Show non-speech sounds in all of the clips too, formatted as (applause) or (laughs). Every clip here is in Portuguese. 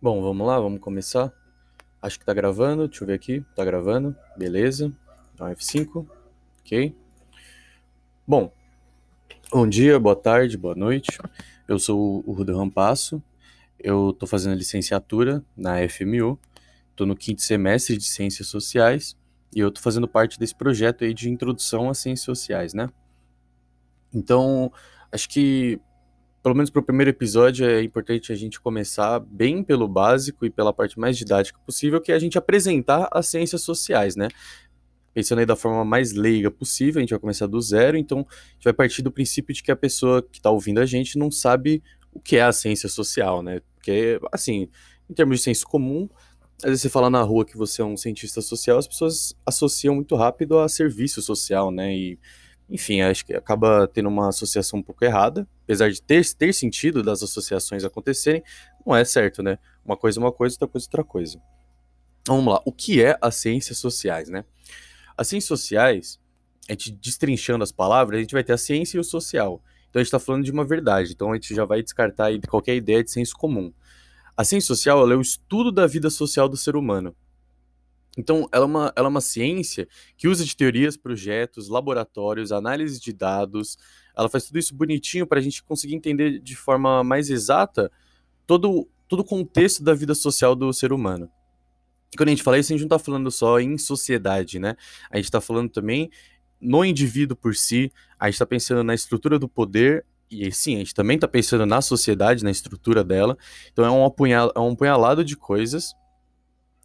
Bom, vamos lá, vamos começar. Acho que tá gravando, deixa eu ver aqui. Tá gravando, beleza. Então, F5, ok. Bom, bom dia, boa tarde, boa noite. Eu sou o Rudo Rampasso. Eu tô fazendo licenciatura na FMU. Tô no quinto semestre de Ciências Sociais e eu tô fazendo parte desse projeto aí de introdução às ciências sociais, né? Então, acho que pelo menos para o primeiro episódio, é importante a gente começar bem pelo básico e pela parte mais didática possível, que é a gente apresentar as ciências sociais, né? Pensando aí da forma mais leiga possível, a gente vai começar do zero, então a gente vai partir do princípio de que a pessoa que está ouvindo a gente não sabe o que é a ciência social, né? Porque, assim, em termos de senso comum, às vezes você fala na rua que você é um cientista social, as pessoas associam muito rápido a serviço social, né? E enfim, acho que acaba tendo uma associação um pouco errada, apesar de ter, ter sentido das associações acontecerem, não é certo, né? Uma coisa é uma coisa, outra coisa é outra coisa. Vamos lá, o que é as ciências sociais, né? As ciências sociais, a gente destrinchando as palavras, a gente vai ter a ciência e o social. Então a gente está falando de uma verdade, então a gente já vai descartar qualquer ideia de senso comum. A ciência social é o estudo da vida social do ser humano. Então, ela é, uma, ela é uma ciência que usa de teorias, projetos, laboratórios, análise de dados. Ela faz tudo isso bonitinho para a gente conseguir entender de forma mais exata todo, todo o contexto da vida social do ser humano. E quando a gente fala isso, a gente não está falando só em sociedade, né? A gente está falando também no indivíduo por si, a gente está pensando na estrutura do poder e sim, a gente também está pensando na sociedade, na estrutura dela. Então é um, apunhal, é um apunhalado de coisas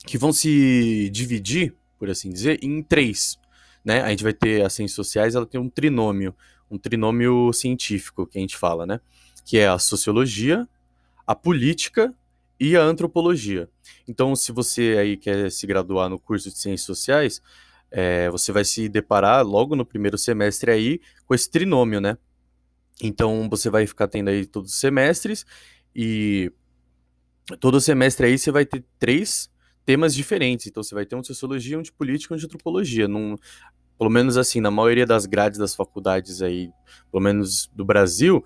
que vão se dividir, por assim dizer, em três. Né? A gente vai ter as ciências sociais, ela tem um trinômio, um trinômio científico que a gente fala, né? Que é a sociologia, a política e a antropologia. Então, se você aí quer se graduar no curso de ciências sociais, é, você vai se deparar logo no primeiro semestre aí com esse trinômio, né? Então, você vai ficar tendo aí todos os semestres e todo semestre aí você vai ter três temas diferentes. Então você vai ter um de sociologia, um de política, um de antropologia. Num, pelo menos assim, na maioria das grades das faculdades aí, pelo menos do Brasil,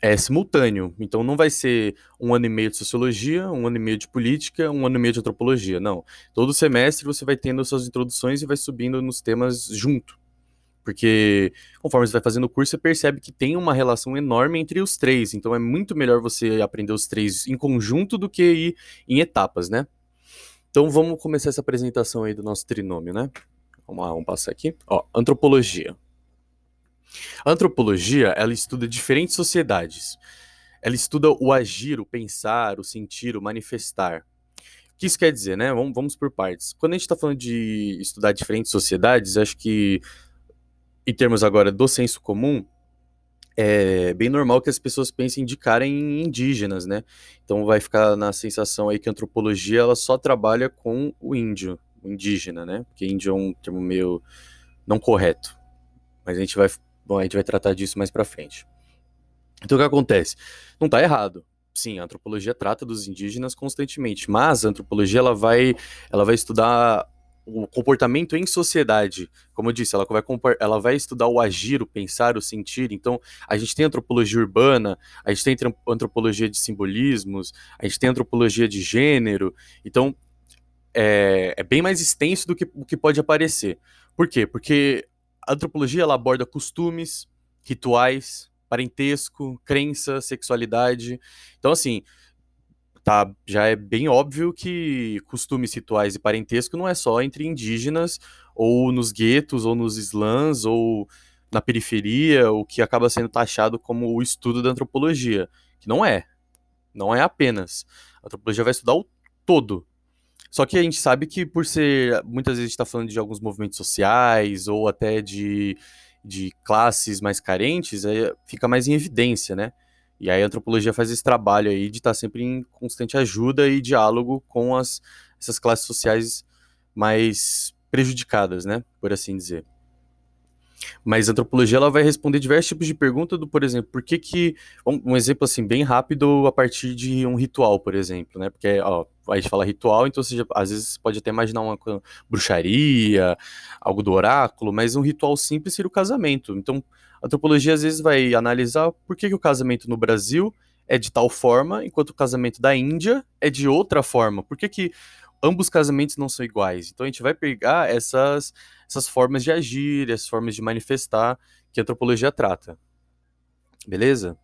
é simultâneo. Então não vai ser um ano e meio de sociologia, um ano e meio de política, um ano e meio de antropologia. Não. Todo semestre você vai tendo suas introduções e vai subindo nos temas junto. Porque conforme você vai fazendo o curso, você percebe que tem uma relação enorme entre os três. Então é muito melhor você aprender os três em conjunto do que ir em etapas, né? Então vamos começar essa apresentação aí do nosso trinômio, né? Vamos lá, vamos passar aqui. Ó, antropologia. A antropologia, ela estuda diferentes sociedades. Ela estuda o agir, o pensar, o sentir, o manifestar. O que isso quer dizer, né? Vamos, vamos por partes. Quando a gente está falando de estudar diferentes sociedades, acho que, em termos agora do senso comum, é bem normal que as pessoas pensem de cara em indígenas, né? Então vai ficar na sensação aí que a antropologia ela só trabalha com o índio, o indígena, né? Porque índio é um termo meio não correto. Mas a gente vai, bom, a gente vai tratar disso mais para frente. Então o que acontece? Não tá errado. Sim, a antropologia trata dos indígenas constantemente, mas a antropologia ela vai, ela vai estudar o comportamento em sociedade. Como eu disse, ela vai, ela vai estudar o agir, o pensar, o sentir. Então, a gente tem antropologia urbana, a gente tem antropologia de simbolismos, a gente tem antropologia de gênero. Então, é, é bem mais extenso do que o que pode aparecer. Por quê? Porque a antropologia ela aborda costumes, rituais, parentesco, crença, sexualidade. Então, assim, tá, já é bem óbvio que costumes rituais e parentesco não é só entre indígenas, ou nos guetos, ou nos slams, ou na periferia, o que acaba sendo taxado como o estudo da antropologia, que não é. Não é apenas. A antropologia vai estudar o todo. Só que a gente sabe que por ser, muitas vezes está falando de alguns movimentos sociais, ou até de, de classes mais carentes, aí fica mais em evidência, né? E aí a antropologia faz esse trabalho aí de estar tá sempre em constante ajuda e diálogo com as, essas classes sociais mais prejudicadas, né, por assim dizer. Mas a antropologia ela vai responder diversos tipos de perguntas, do, por exemplo, por que que um, um, exemplo assim bem rápido a partir de um ritual, por exemplo, né? Porque ó, a gente fala ritual, então você já, às vezes pode até imaginar uma bruxaria, algo do oráculo, mas um ritual simples seria o casamento. Então, a antropologia às vezes vai analisar por que, que o casamento no Brasil é de tal forma, enquanto o casamento da Índia é de outra forma. Por que, que ambos casamentos não são iguais? Então a gente vai pegar essas, essas formas de agir, essas formas de manifestar que a antropologia trata. Beleza?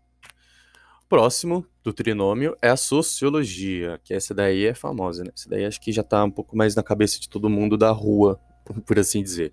Próximo do trinômio é a sociologia, que essa daí é famosa, né? Essa daí acho que já tá um pouco mais na cabeça de todo mundo da rua, (laughs) por assim dizer.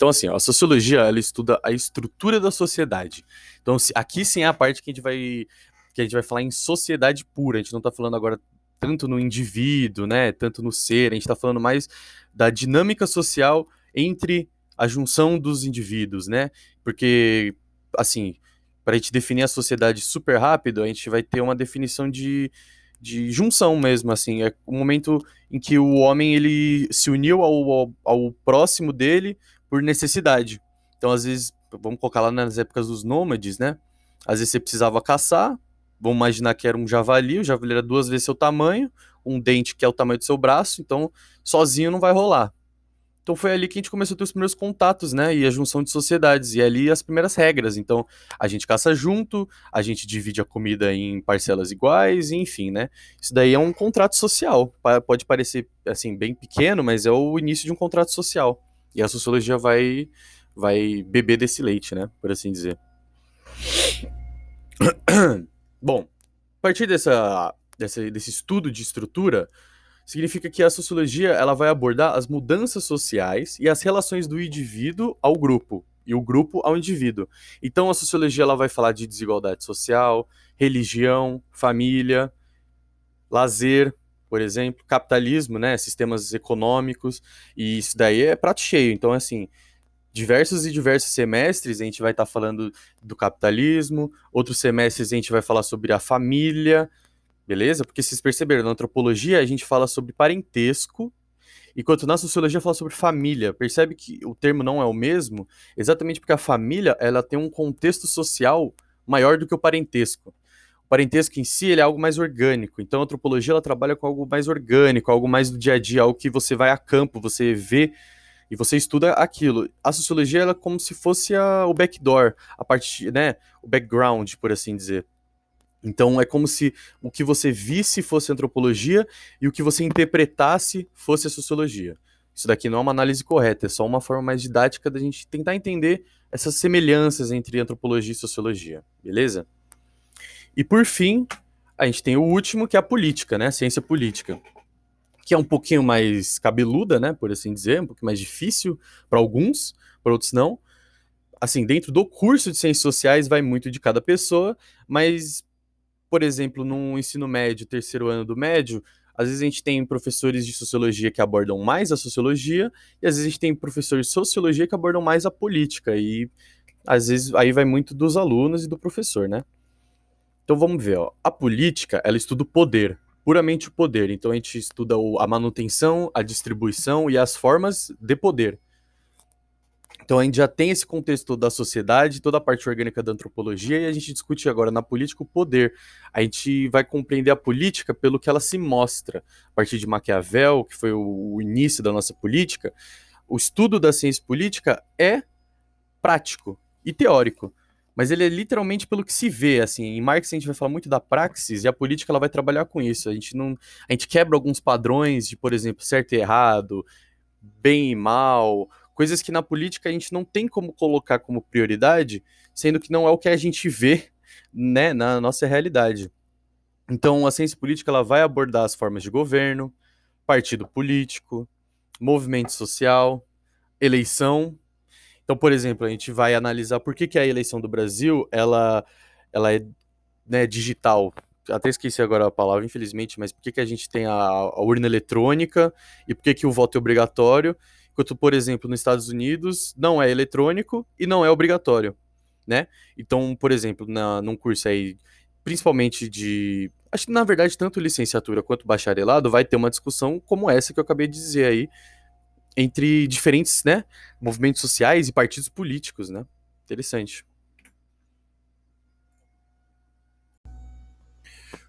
Então, assim, ó, a sociologia, ela estuda a estrutura da sociedade. Então, aqui sim é a parte que a gente vai que a gente vai falar em sociedade pura. A gente não tá falando agora tanto no indivíduo, né, tanto no ser, a gente tá falando mais da dinâmica social entre a junção dos indivíduos, né? Porque assim, para a gente definir a sociedade super rápido, a gente vai ter uma definição de, de junção mesmo, assim, é o momento em que o homem ele se uniu ao, ao, ao, próximo dele por necessidade. Então, às vezes, vamos colocar lá nas épocas dos nômades, né? Às vezes você precisava caçar, vamos imaginar que era um javali, o javali era duas vezes seu tamanho, um dente que é o tamanho do seu braço, então sozinho não vai rolar. Então foi ali que a gente começou a ter os primeiros contatos, né? E a junção de sociedades. E ali as primeiras regras. Então, a gente caça junto, a gente divide a comida em parcelas iguais, enfim, né? Isso daí é um contrato social. Pode parecer, assim, bem pequeno, mas é o início de um contrato social. E a sociologia vai, vai beber desse leite, né? Por assim dizer. (clears throat) Bom, a partir dessa, dessa, desse estudo de estrutura, significa que a sociologia ela vai abordar as mudanças sociais e as relações do indivíduo ao grupo e o grupo ao indivíduo. Então a sociologia ela vai falar de desigualdade social, religião, família, lazer, por exemplo, capitalismo, né, sistemas econômicos, e isso daí é prato cheio. Então assim, diversos e diversos semestres a gente vai estar tá falando do capitalismo, outros semestres a gente vai falar sobre a família, Beleza? Porque vocês perceberam, na antropologia a gente fala sobre parentesco, enquanto na sociologia fala sobre família. Percebe que o termo não é o mesmo? Exatamente porque a família ela tem um contexto social maior do que o parentesco. Parentesco em si ele é algo mais orgânico. Então a antropologia ela trabalha com algo mais orgânico, algo mais do dia a dia, algo que você vai a campo, você vê e você estuda aquilo. A sociologia ela é como se fosse a, o backdoor, a parte, né, o background, por assim dizer. Então é como se o que você visse fosse antropologia e o que você interpretasse fosse a sociologia. Isso daqui não é uma análise correta, é só uma forma mais didática da gente tentar entender essas semelhanças entre antropologia e sociologia, beleza? E por fim, a gente tem o último, que é a política, né? A ciência política. Que é um pouquinho mais cabeluda, né? Por assim dizer, um pouquinho mais difícil para alguns, para outros não. Assim, dentro do curso de ciências sociais vai muito de cada pessoa, mas por exemplo, no ensino médio, terceiro ano do médio, às vezes a gente tem professores de sociologia que abordam mais a sociologia, e às vezes a gente tem professores de sociologia que abordam mais a política, e às vezes aí vai muito dos alunos e do professor, né? Então vamos ver, ó. a política, ela estuda o poder, puramente o poder. Então a gente estuda a manutenção, a distribuição e as formas de poder. Então a gente já tem esse contexto da sociedade, toda a parte orgânica da antropologia, e a gente discute agora na política o poder. A gente vai compreender a política pelo que ela se mostra. A partir de Maquiavel, que foi o, o início da nossa política, o estudo da ciência política é prático e teórico. Mas ele é literalmente pelo que se vê, assim, em Marx a gente vai falar muito da praxis e a política ela vai trabalhar com isso. A gente não, a gente quebra alguns padrões de, por exemplo, certo e errado, bem e mal, coisas que na política a gente não tem como colocar como prioridade, sendo que não é o que a gente vê né, na nossa realidade. Então, a ciência política ela vai abordar as formas de governo, partido político, movimento social, eleição. Então, por exemplo, a gente vai analisar por que, que a eleição do Brasil ela, ela é né, digital. Até esqueci agora a palavra, infelizmente, mas por que, que a gente tem a, a urna eletrônica e por que, que o voto é obrigatório Enquanto, por exemplo, nos Estados Unidos não é eletrônico e não é obrigatório, né? Então, por exemplo, na, num curso aí, principalmente de. Acho que na verdade, tanto licenciatura quanto bacharelado, vai ter uma discussão como essa que eu acabei de dizer aí, entre diferentes né, movimentos sociais e partidos políticos, né? Interessante.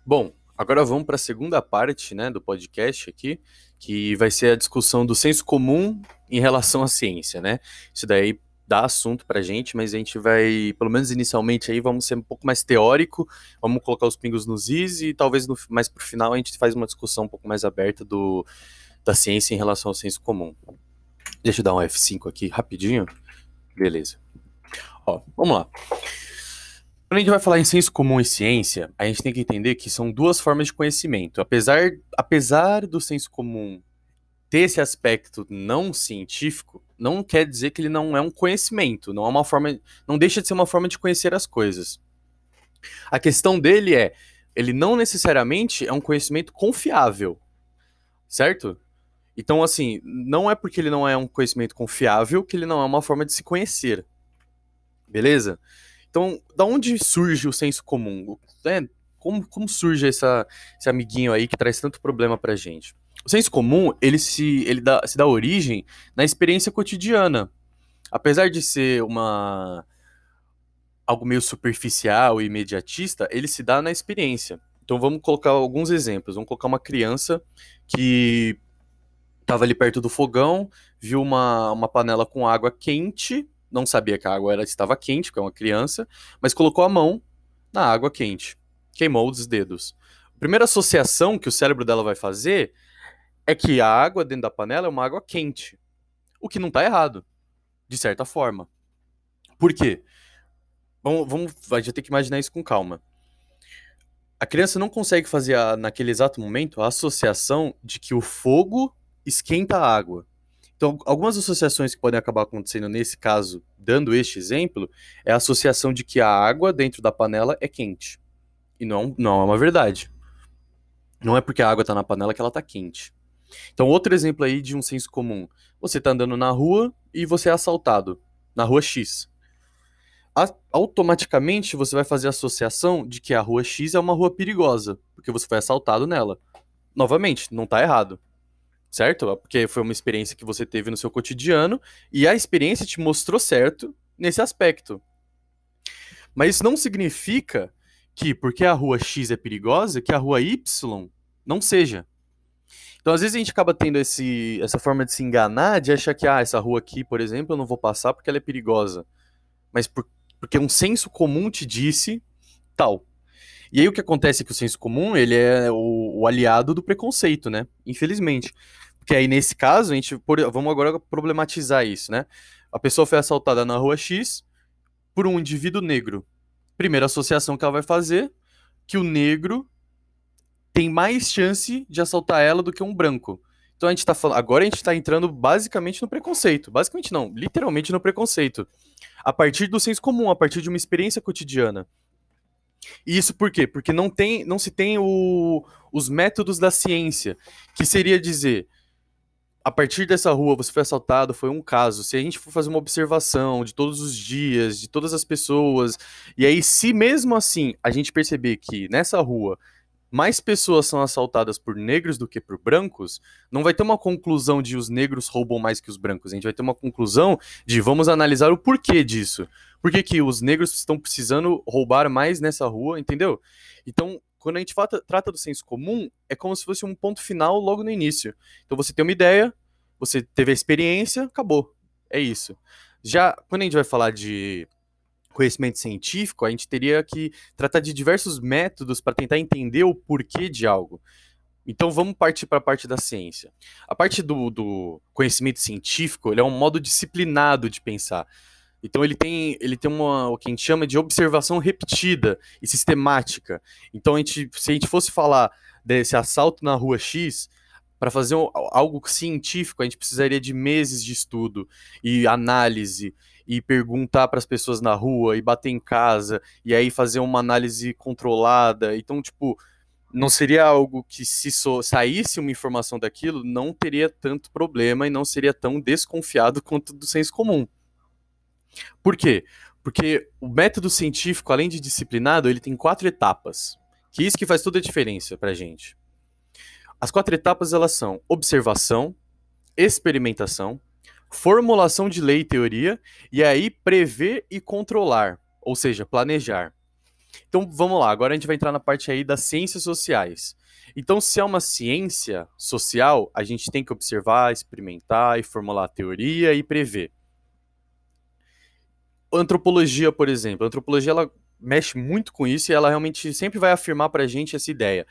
Bom, agora vamos para a segunda parte né, do podcast aqui, que vai ser a discussão do senso comum em relação à ciência, né? Isso daí dar assunto pra gente, mas a gente vai, pelo menos inicialmente aí, vamos ser um pouco mais teórico, vamos colocar os pingos nos is e talvez no, mais pro final a gente faz uma discussão um pouco mais aberta do, da ciência em relação ao senso comum. Deixa eu dar um F5 aqui rapidinho. Beleza. Ó, vamos lá. Quando a gente vai falar em senso comum e ciência, a gente tem que entender que são duas formas de conhecimento. Apesar, apesar do senso comum ter esse aspecto não científico, não quer dizer que ele não é um conhecimento, não é uma forma, não deixa de ser uma forma de conhecer as coisas. A questão dele é, ele não necessariamente é um conhecimento confiável, certo? Então, assim, não é porque ele não é um conhecimento confiável que ele não é uma forma de se conhecer. Beleza? Então, da onde surge o senso comum? É, como, como surge essa, esse amiguinho aí que traz tanto problema pra gente? O senso comum, ele se, ele dá, se dá origem na experiência cotidiana. Apesar de ser uma algo meio superficial e imediatista, ele se dá na experiência. Então vamos colocar alguns exemplos. Vamos colocar uma criança que estava ali perto do fogão, viu uma, uma panela com água quente, não sabia que a água era, estava quente, porque é uma criança, mas colocou a mão na água quente, queimou os dedos. A primeira associação que o cérebro dela vai fazer é que a água dentro da panela é uma água quente, o que não está errado, de certa forma. Por quê? Vamos, vamos, vai ter que imaginar isso com calma. A criança não consegue fazer, a, naquele exato momento, a associação de que o fogo esquenta a água. Então, algumas associações que podem acabar acontecendo nesse caso, dando este exemplo, é a associação de que a água dentro da panela é quente. E não, não é uma verdade. Não é porque a água está na panela que ela está quente. Então, outro exemplo aí de um senso comum. Você está andando na rua e você é assaltado, na rua X. A automaticamente você vai fazer a associação de que a rua X é uma rua perigosa, porque você foi assaltado nela. Novamente, não está errado certo? Porque foi uma experiência que você teve no seu cotidiano e a experiência te mostrou certo nesse aspecto. Mas isso não significa que, porque a rua X é perigosa, que a rua Y não seja. Então, às vezes, a gente acaba tendo esse, essa forma de se enganar, de achar que, ah, essa rua aqui, por exemplo, eu não vou passar porque ela é perigosa. Mas por, porque um senso comum te disse tal. E aí o que acontece é que o senso comum, ele é o, o aliado do preconceito, né? Infelizmente. Porque aí, nesse caso, a gente. Por, vamos agora problematizar isso, né? A pessoa foi assaltada na rua X por um indivíduo negro. Primeira associação que ela vai fazer, que o negro tem mais chance de assaltar ela do que um branco. Então a gente tá falando. Agora a gente tá entrando basicamente no preconceito. Basicamente não, literalmente no preconceito. A partir do senso comum, a partir de uma experiência cotidiana. Isso por quê? Porque não, tem, não se tem o, os métodos da ciência, que seria dizer, a partir dessa rua você foi assaltado, foi um caso. Se a gente for fazer uma observação de todos os dias, de todas as pessoas, e aí se mesmo assim a gente perceber que nessa rua mais pessoas são assaltadas por negros do que por brancos, não vai ter uma conclusão de os negros roubam mais que os brancos. A gente vai ter uma conclusão de vamos analisar o porquê disso. Por que, que os negros estão precisando roubar mais nessa rua, entendeu? Então, quando a gente trata do senso comum, é como se fosse um ponto final logo no início. Então você tem uma ideia, você teve a experiência, acabou. É isso. Já quando a gente vai falar de conhecimento científico, a gente teria que tratar de diversos métodos para tentar entender o porquê de algo. Então vamos partir para a parte da ciência. A parte do, do conhecimento científico é um modo disciplinado de pensar. Então ele tem, ele tem uma, o que a gente chama de observação repetida e sistemática. Então a gente, se a gente fosse falar desse assalto na rua X, para fazer algo científico, a gente precisaria de meses de estudo e análise e perguntar para as pessoas na rua e bater em casa e aí fazer uma análise controlada. Então, tipo, não seria algo que se so saísse uma informação daquilo, não teria tanto problema e não seria tão desconfiado (laughs) quanto do senso comum. Por quê? Porque o método científico, além de disciplinado, ele tem quatro etapas. Que é isso que faz toda a diferença para gente. As quatro etapas elas são observação, experimentação, formulação de lei e teoria, e aí prever e controlar, ou seja, planejar. Então vamos lá, agora a gente vai entrar na parte aí das ciências sociais. Então, se é uma ciência social, a gente tem que observar, experimentar e formular a teoria e prever. antropologia, por exemplo. A antropologia ela mexe muito com isso e ela realmente sempre vai afirmar pra gente essa ideia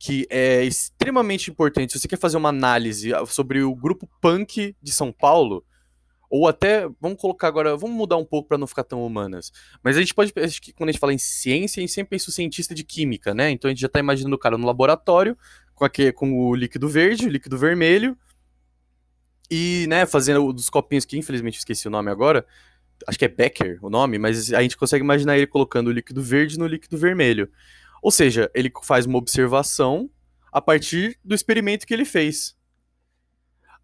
que é extremamente importante. Se você quer fazer uma análise sobre o grupo punk de São Paulo, ou até, vamos colocar agora, vamos mudar um pouco para não ficar tão humanas. Mas a gente pode, acho que quando a gente fala em ciência, a gente sempre pensa o cientista de química, né? Então a gente já está imaginando o cara no laboratório, com, aquele, com o líquido verde, o líquido vermelho, e, né, fazendo dos copinhos que infelizmente esqueci o nome agora, acho que é Becker o nome, mas a gente consegue imaginar ele colocando o líquido verde no líquido vermelho. Ou seja, ele faz uma observação a partir do experimento que ele fez.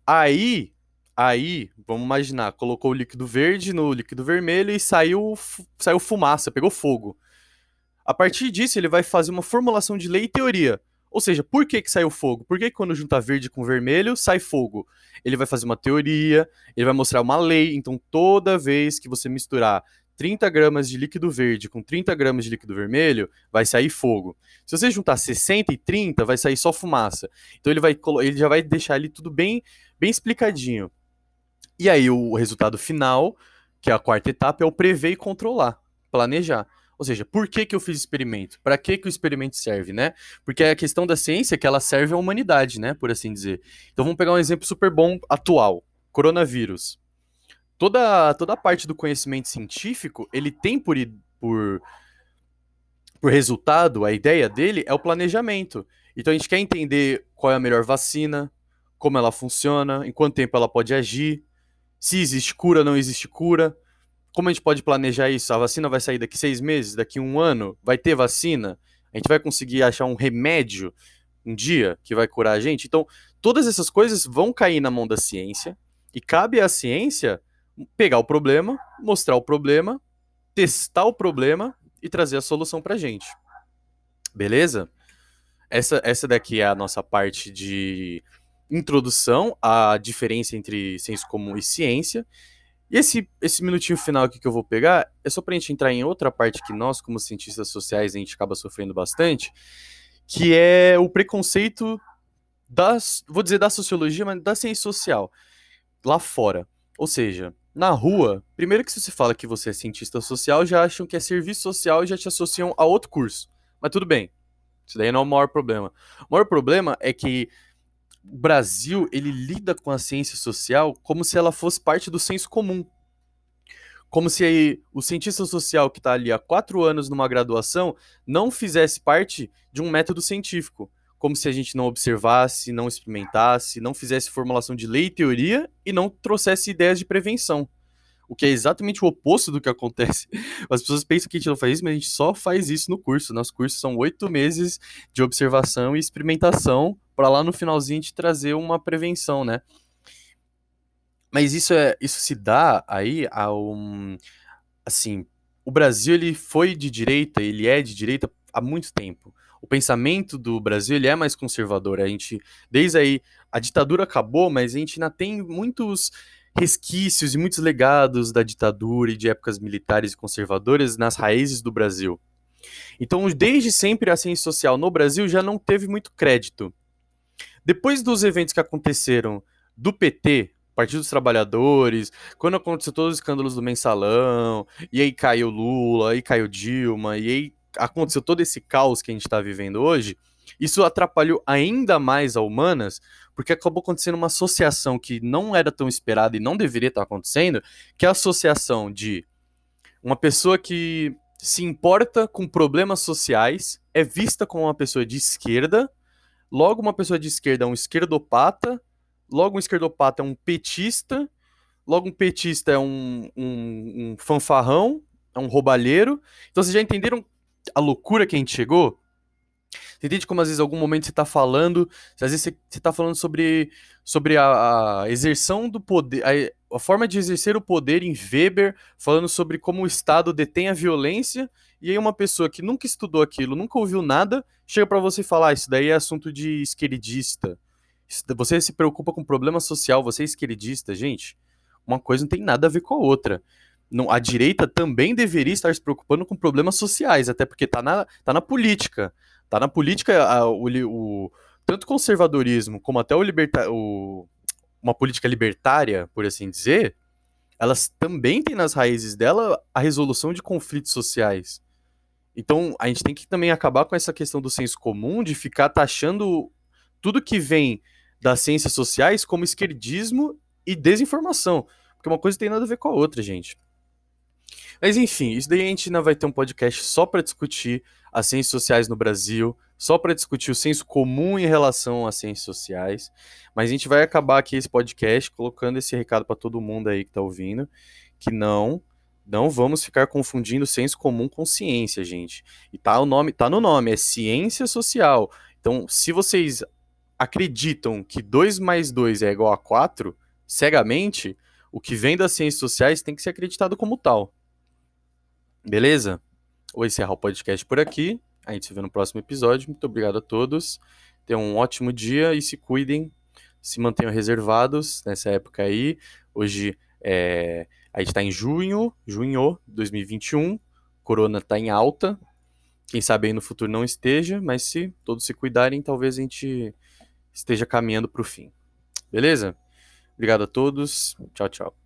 Aí, aí, vamos imaginar, colocou o líquido verde no líquido vermelho e saiu, saiu fumaça, pegou fogo. A partir disso, ele vai fazer uma formulação de lei e teoria. Ou seja, por que, que saiu fogo? Por que, que quando junta verde com vermelho sai fogo? Ele vai fazer uma teoria, ele vai mostrar uma lei. Então, toda vez que você misturar 30 gramas de líquido verde com 30 gramas de líquido vermelho, vai sair fogo. Se você juntar 60 e 30, vai sair só fumaça. Então ele, vai, ele já vai deixar ali tudo bem, bem explicadinho. E aí o resultado final, que é a quarta etapa, é o prever e controlar, planejar. Ou seja, por que, que eu fiz experimento? Para que, que o experimento serve, né? Porque a questão da ciência é que ela serve à humanidade, né? Por assim dizer. Então vamos pegar um exemplo super bom atual: coronavírus toda, toda a parte do conhecimento científico, ele tem por, por, por resultado, a ideia dele é o planejamento. Então a gente quer entender qual é a melhor vacina, como ela funciona, em quanto tempo ela pode agir, se existe cura não existe cura. Como a gente pode planejar isso? A vacina vai sair daqui seis meses, daqui um ano? Vai ter vacina? A gente vai conseguir achar um remédio um dia que vai curar a gente? Então, todas essas coisas vão cair na mão da ciência e cabe à ciência pegar o problema, mostrar o problema, testar o problema e trazer a solução pra gente. Beleza? Essa, essa daqui é a nossa parte de introdução à diferença entre senso comum e ciência. E esse, esse minutinho final aqui que eu vou pegar é só para a gente entrar em outra parte que nós, como cientistas sociais, a gente acaba sofrendo bastante, que é o preconceito das, vou dizer da sociologia, mas da ciência social lá fora. Ou seja, na rua, primeiro que se você fala que você é cientista social, já acham que é serviço social e já te associam a outro curso. Mas tudo bem. Isso daí não é o maior problema. O maior problema é que o Brasil, ele lida com a ciência social como se ela fosse parte do senso comum. Como se aí, o cientista social que está ali há quatro anos numa graduação não fizesse parte de um método científico como se a gente não observasse, não experimentasse, não fizesse formulação de lei e teoria e não trouxesse ideias de prevenção. O que é exatamente o oposto do que acontece. (laughs) As pessoas pensam que a gente não faz isso, mas a gente só faz isso no curso. Nossos cursos são oito meses de observação e experimentação para lá no finalzinho te trazer uma prevenção, né? Mas isso é isso se dá aí a um assim, o Brasil ele foi de direita, ele é de direita há muito tempo o pensamento do Brasil ele é mais conservador. A gente, desde aí, a ditadura acabou, mas a gente ainda tem muitos resquícios e muitos legados da ditadura e de épocas militares e conservadoras nas raízes do Brasil. Então, desde sempre, a ciência social no Brasil já não teve muito crédito. Depois dos eventos que aconteceram do PT, Partido dos Trabalhadores, quando aconteceu todos os escândalos do mensalão, e aí caiu Lula, aí caiu Dilma, e aí aconteceu todo esse caos que a gente está vivendo hoje, isso atrapalhou ainda mais a humanas, porque acabou acontecendo uma associação que não era tão esperada e não deveria estar acontecendo, que é a associação de uma pessoa que se importa com problemas sociais, é vista como uma pessoa de esquerda, logo uma pessoa de esquerda é um esquerdopata, logo um esquerdopata é um petista, logo um petista é um, um, um fanfarrão, é um roubalheiro. Então vocês já entenderam a loucura que a gente chegou? Você entende como às vezes, algum momento você está falando, às vezes você está falando sobre, sobre a, a exerção do poder, a, a, forma de exercer o poder em Weber, falando sobre como o Estado detém a violência, e aí uma pessoa que nunca estudou aquilo, nunca ouviu nada, chega para você e fala, ah, isso daí é assunto de esquerdista. Você se preocupa com problema social, você é esquerdista, gente. Uma coisa não tem nada a ver com a outra não, a direita também deveria estar se preocupando com problemas sociais, até porque está na, tá na política. Está na política a, o, o, tanto conservadorismo como até o, liberta, o uma política libertária, por assim dizer, elas também têm nas raízes dela a resolução de conflitos sociais. Então, a gente tem que também acabar com essa questão do senso comum de ficar taxando tudo que vem das ciências sociais como esquerdismo e desinformação. Porque uma coisa tem nada a ver com a outra, gente. Mas enfim, isso daí a gente ainda vai ter um podcast só para discutir as ciências sociais no Brasil, só para discutir o senso comum em relação às ciências sociais. Mas a gente vai acabar aqui esse podcast colocando esse recado para todo mundo aí que está ouvindo, que não não vamos ficar confundindo senso comum com ciência, gente. E tá o nome, tá no nome, é ciência social. Então, se vocês acreditam que 2 mais 2 é igual a 4, cegamente, o que vem das ciências sociais tem que ser acreditado como tal. Beleza? Vou encerrar o podcast por aqui. A gente se vê no próximo episódio. Muito obrigado a todos. Tenham um ótimo dia e se cuidem. Se mantenham reservados nessa época aí. Hoje é, a gente está em junho, junho 2021. Corona está em alta. Quem sabe aí no futuro não esteja, mas se todos se cuidarem, talvez a gente esteja caminhando para o fim. Beleza? Obrigado a todos. Tchau, tchau.